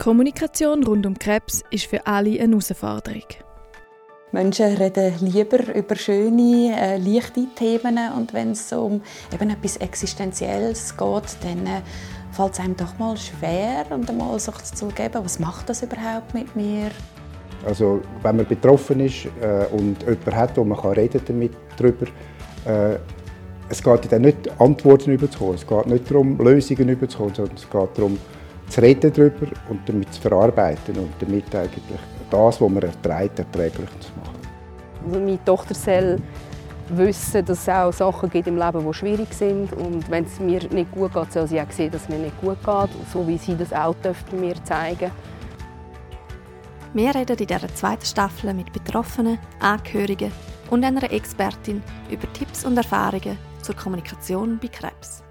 Kommunikation rund um Krebs ist für alle eine Herausforderung. Menschen reden lieber über schöne, äh, leichte Themen und wenn es um eben etwas Existenzielles geht, dann äh, fällt es einem doch mal schwer und einmal sich zu geben, was macht das überhaupt mit mir? Also wenn man betroffen ist äh, und jemanden hat, wo man kann reden damit darüber, äh, es geht dann nicht Antworten überzukommen, es geht nicht darum Lösungen überzukommen, sondern es geht darum zu reden darüber und damit zu verarbeiten und damit eigentlich das, was man erträgt, erträglich zu machen. Also meine Tochter soll wissen, dass es auch Sachen gibt im Leben, die schwierig sind. Und wenn es mir nicht gut geht, soll sie auch sehen, dass es mir nicht gut geht, so wie sie das auch bei mir zeigen Wir reden in dieser zweiten Staffel mit Betroffenen, Angehörigen und einer Expertin über Tipps und Erfahrungen zur Kommunikation bei Krebs.